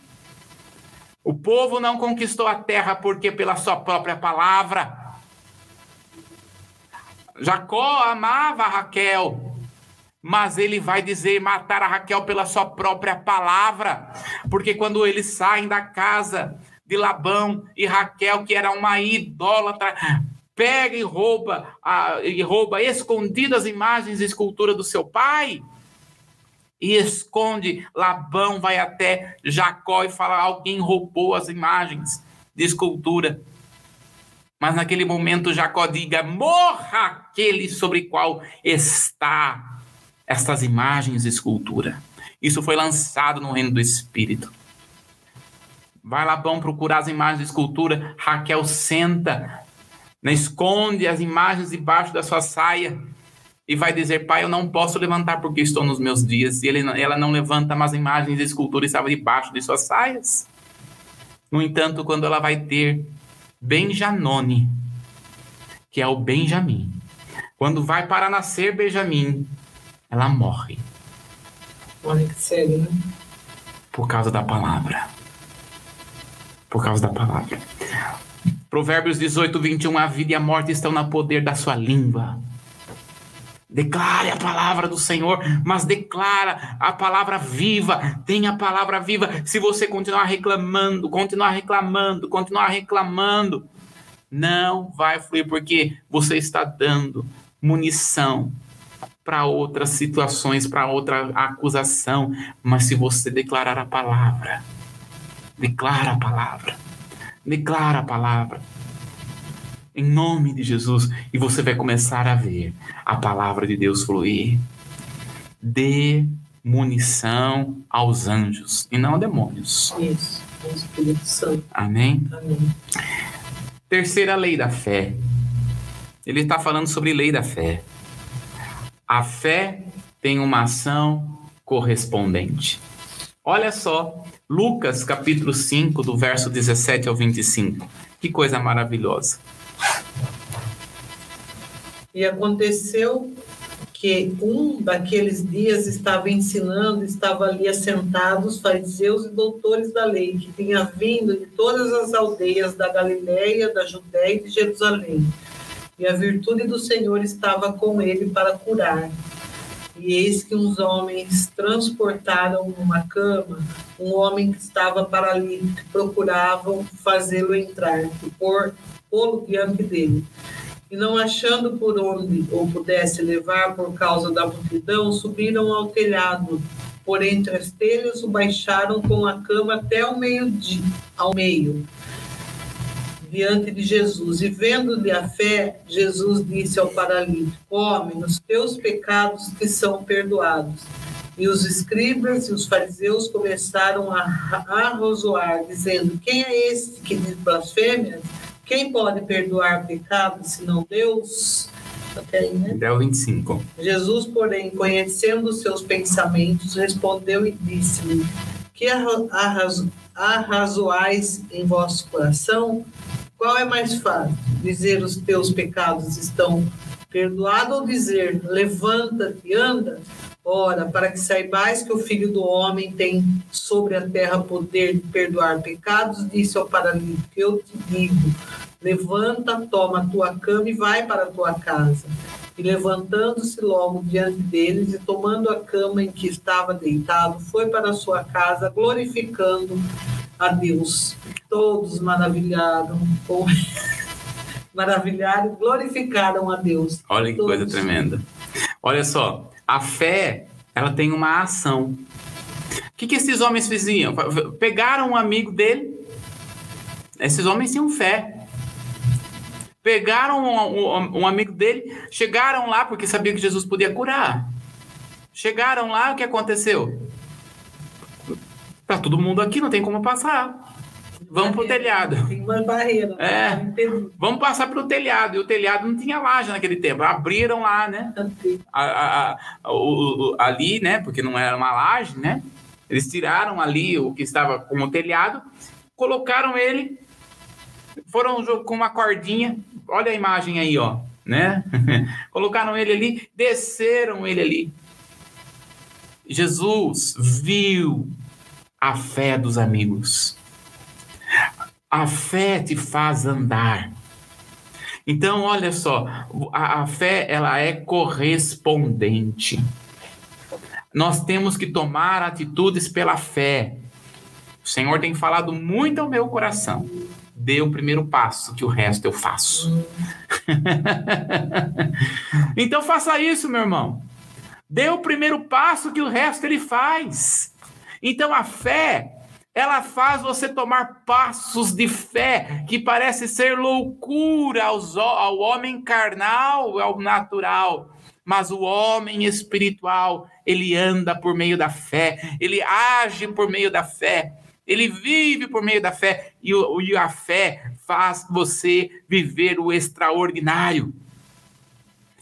o povo não conquistou a terra porque pela sua própria palavra. Jacó amava Raquel, mas ele vai dizer matar a Raquel pela sua própria palavra, porque quando eles saem da casa de Labão e Raquel, que era uma idólatra, pega e rouba, a, e rouba escondidas imagens e escultura do seu pai e esconde. Labão vai até Jacó e fala: alguém roubou as imagens de escultura. Mas naquele momento Jacó diga: morra aquele sobre qual está estas imagens de escultura. Isso foi lançado no reino do Espírito. Vai lá, vão procurar as imagens de escultura. Raquel senta, né, esconde as imagens debaixo da sua saia. e vai dizer: Pai, eu não posso levantar porque estou nos meus dias. E ele, ela não levanta, mas imagens e esculturas estavam debaixo de suas saias. No entanto, quando ela vai ter Benjanone, que é o Benjamim, quando vai para nascer Benjamim, ela morre. Olha que sério, né? Por causa da palavra. Por causa da palavra. Provérbios 18, 21. A vida e a morte estão no poder da sua língua. Declare a palavra do Senhor, mas declara a palavra viva. Tenha a palavra viva. Se você continuar reclamando, continuar reclamando, continuar reclamando, não vai fluir, porque você está dando munição para outras situações, para outra acusação. Mas se você declarar a palavra, declara a palavra, declara a palavra em nome de Jesus, e você vai começar a ver a palavra de Deus fluir. Dê munição aos anjos e não a demônios. Isso, Espírito Santo. Amém? Amém. Terceira lei da fé. Ele está falando sobre lei da fé. A fé tem uma ação correspondente. Olha só, Lucas capítulo 5, do verso 17 ao 25. Que coisa maravilhosa. E aconteceu que um daqueles dias estava ensinando, estava ali assentados fariseus e doutores da lei, que tinha vindo de todas as aldeias da Galiléia, da Judéia e de Jerusalém. E a virtude do Senhor estava com ele para curar. E eis que uns homens transportaram numa cama um homem que estava paralítico, procuravam fazê-lo entrar e pô-lo diante dele e não achando por onde ou pudesse levar por causa da multidão, subiram ao telhado. Por entre as telhas o baixaram com a cama até ao meio, ao meio diante de Jesus. E vendo-lhe a fé, Jesus disse ao paralítico: Homem, os teus pecados te são perdoados. E os escribas e os fariseus começaram a arrozoar, dizendo: Quem é este que diz blasfêmias? Quem pode perdoar pecados senão Deus? Até aí, né? Até o 25. Jesus, porém, conhecendo os seus pensamentos, respondeu e disse-lhe: Que arrazoais em vosso coração? Qual é mais fácil? Dizer os teus pecados estão perdoados ou dizer levanta-te anda? Ora, para que saibais que o Filho do Homem tem sobre a terra poder de perdoar pecados, disse ao paralítico: Eu te digo, levanta, toma a tua cama e vai para a tua casa. E levantando-se logo diante deles e tomando a cama em que estava deitado, foi para a sua casa, glorificando a Deus. Todos maravilharam com [LAUGHS] maravilharam, glorificaram a Deus. Olha que Todos. coisa tremenda. Olha só, a fé, ela tem uma ação. O que, que esses homens faziam? Pegaram um amigo dele. Esses homens tinham fé. Pegaram um, um, um amigo dele, chegaram lá porque sabiam que Jesus podia curar. Chegaram lá, o que aconteceu? Tá todo mundo aqui, não tem como passar. Vamos para o telhado. Tem uma barreira. Né? É. Vamos passar para o telhado. E o telhado não tinha laje naquele tempo. Abriram lá, né? A, a, a, o, ali, né? Porque não era uma laje, né? Eles tiraram ali o que estava com o telhado, colocaram ele, foram com uma cordinha. Olha a imagem aí, ó, né? [LAUGHS] colocaram ele ali, desceram ele ali. Jesus viu a fé dos amigos. A fé te faz andar. Então, olha só, a, a, fé ela é correspondente. Nós temos que tomar atitudes pela fé. O Senhor tem falado muito ao meu coração. Dê o primeiro passo, que o resto eu faço. [LAUGHS] então faça isso, meu irmão. Dê o primeiro passo, que o resto ele faz. Então a fé ela faz você tomar passos de fé que parece ser loucura aos, ao homem carnal, ao natural. Mas o homem espiritual, ele anda por meio da fé, ele age por meio da fé, ele vive por meio da fé, e, e a fé faz você viver o extraordinário.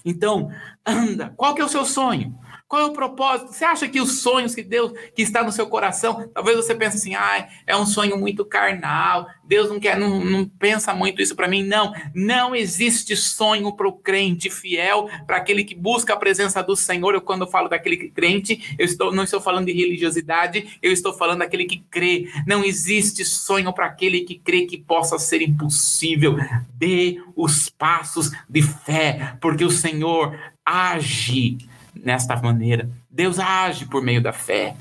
Então, anda. Qual que é o seu sonho? Qual é o propósito? Você acha que os sonhos que Deus que está no seu coração, talvez você pense assim, ah, é um sonho muito carnal. Deus não quer, não, não pensa muito isso para mim. Não, não existe sonho para o crente fiel, para aquele que busca a presença do Senhor. Eu quando falo daquele crente, eu estou não estou falando de religiosidade, eu estou falando daquele que crê. Não existe sonho para aquele que crê que possa ser impossível. Dê os passos de fé, porque o Senhor age nesta maneira. Deus age por meio da fé.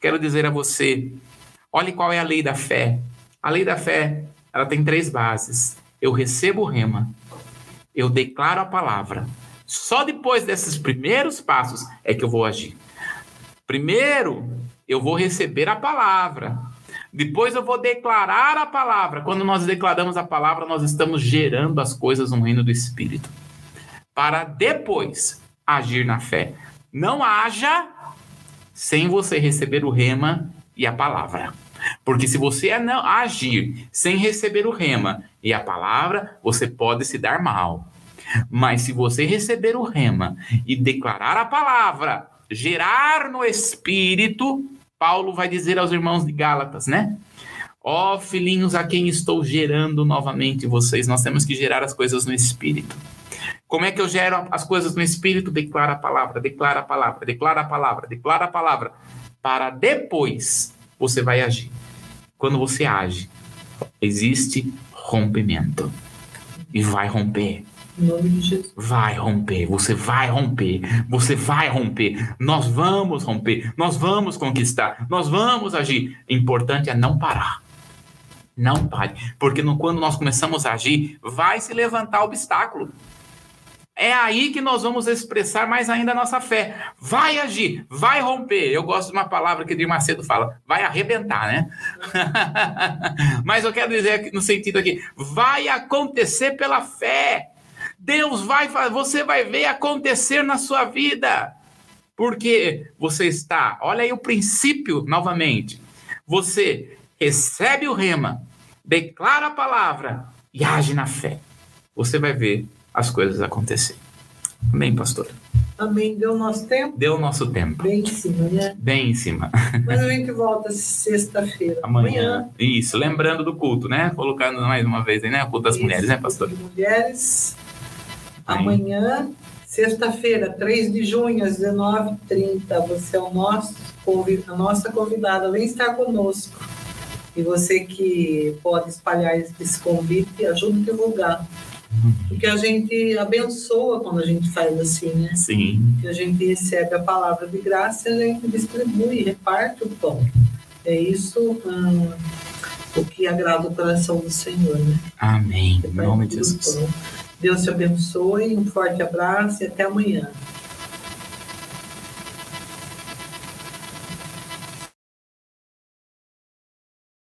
Quero dizer a você, olhe qual é a lei da fé. A lei da fé, ela tem três bases. Eu recebo o rema, eu declaro a palavra. Só depois desses primeiros passos é que eu vou agir. Primeiro, eu vou receber a palavra. Depois eu vou declarar a palavra. Quando nós declaramos a palavra, nós estamos gerando as coisas no reino do Espírito. Para depois agir na fé. Não haja sem você receber o rema e a palavra. Porque se você não agir sem receber o rema e a palavra, você pode se dar mal. Mas se você receber o rema e declarar a palavra, gerar no espírito, Paulo vai dizer aos irmãos de Gálatas, né? Ó oh, filhinhos, a quem estou gerando novamente vocês, nós temos que gerar as coisas no espírito. Como é que eu gero as coisas no espírito? Declara a palavra, declara a palavra, declara a palavra, declara a palavra. Para depois você vai agir. Quando você age, existe rompimento. E vai romper. Vai romper, você vai romper, você vai romper, nós vamos romper, nós vamos conquistar, nós vamos agir. Importante é não parar. Não pare, porque no, quando nós começamos a agir, vai se levantar obstáculo. É aí que nós vamos expressar mais ainda a nossa fé. Vai agir, vai romper. Eu gosto de uma palavra que Edir Macedo fala, vai arrebentar, né? [LAUGHS] Mas eu quero dizer no sentido aqui, vai acontecer pela fé. Deus vai fazer, você vai ver acontecer na sua vida. Porque você está, olha aí o princípio novamente. Você recebe o rema, declara a palavra e age na fé. Você vai ver as coisas acontecerem. Amém, pastor? Amém. Deu o nosso tempo? Deu o nosso tempo. Bem em cima, né? Bem em cima. Mas a gente volta sexta-feira. Amanhã. Amanhã. Isso, lembrando do culto, né? Colocando mais uma vez aí, né? O culto das Isso, mulheres, né, pastor? mulheres. Amanhã, sexta-feira, 3 de junho, às 19h30. Você é o nosso, a nossa convidada. Vem estar conosco. E você que pode espalhar esse convite, ajude a divulgar. Porque a gente abençoa quando a gente faz assim, né? Sim. Que a gente recebe a palavra de graça e a gente distribui, reparte o pão. É isso hum, o que agrada o coração do Senhor, né? Amém. Em nome de Jesus. Deus te abençoe, um forte abraço e até amanhã.